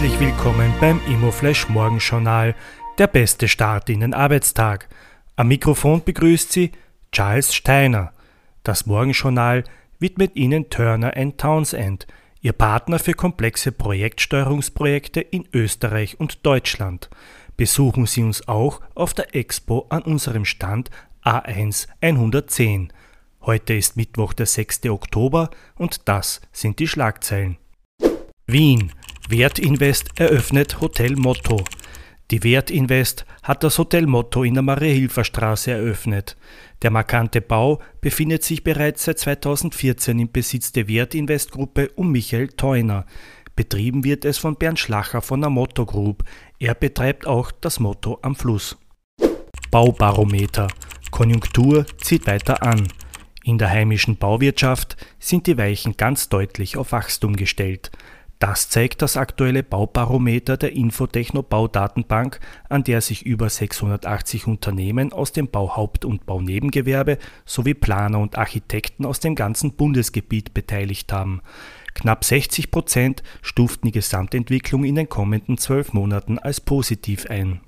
Herzlich willkommen beim Immoflash Morgenjournal, der beste Start in den Arbeitstag. Am Mikrofon begrüßt Sie Charles Steiner. Das Morgenjournal widmet Ihnen Turner Townsend, Ihr Partner für komplexe Projektsteuerungsprojekte in Österreich und Deutschland. Besuchen Sie uns auch auf der Expo an unserem Stand A1 110. Heute ist Mittwoch, der 6. Oktober und das sind die Schlagzeilen. Wien Wertinvest eröffnet Hotel Motto. Die Wertinvest hat das Hotel Motto in der Mariahilfer Straße eröffnet. Der markante Bau befindet sich bereits seit 2014 im Besitz der Wertinvest Gruppe um Michael Theuner. Betrieben wird es von Bernd Schlacher von der Motto Group. Er betreibt auch das Motto am Fluss. Baubarometer. Konjunktur zieht weiter an. In der heimischen Bauwirtschaft sind die Weichen ganz deutlich auf Wachstum gestellt. Das zeigt das aktuelle Baubarometer der Infotechno Baudatenbank, an der sich über 680 Unternehmen aus dem Bauhaupt- und Baunebengewerbe sowie Planer und Architekten aus dem ganzen Bundesgebiet beteiligt haben. Knapp 60 Prozent stuften die Gesamtentwicklung in den kommenden zwölf Monaten als positiv ein.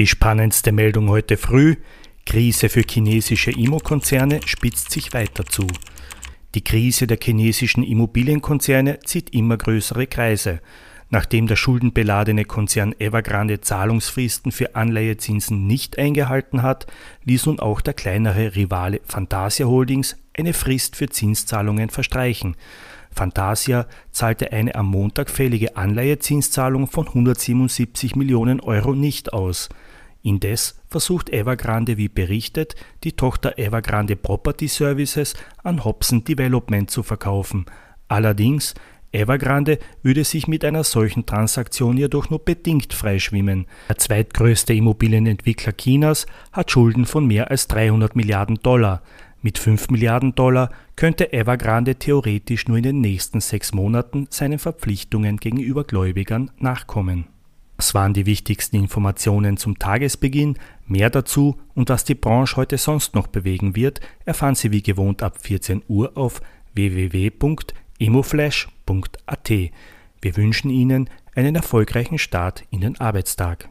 Die spannendste Meldung heute früh: Krise für chinesische Immokonzerne spitzt sich weiter zu. Die Krise der chinesischen Immobilienkonzerne zieht immer größere Kreise. Nachdem der schuldenbeladene Konzern Evergrande Zahlungsfristen für Anleihezinsen nicht eingehalten hat, ließ nun auch der kleinere Rivale Fantasia Holdings eine Frist für Zinszahlungen verstreichen. Fantasia zahlte eine am Montag fällige Anleihezinszahlung von 177 Millionen Euro nicht aus. Indes versucht Evergrande wie berichtet, die Tochter Evergrande Property Services an Hobson Development zu verkaufen. Allerdings, Evergrande würde sich mit einer solchen Transaktion jedoch nur bedingt freischwimmen. Der zweitgrößte Immobilienentwickler Chinas hat Schulden von mehr als 300 Milliarden Dollar. Mit 5 Milliarden Dollar könnte Evergrande theoretisch nur in den nächsten sechs Monaten seinen Verpflichtungen gegenüber Gläubigern nachkommen. Das waren die wichtigsten Informationen zum Tagesbeginn. Mehr dazu und was die Branche heute sonst noch bewegen wird, erfahren Sie wie gewohnt ab 14 Uhr auf www.emoflash.at. Wir wünschen Ihnen einen erfolgreichen Start in den Arbeitstag.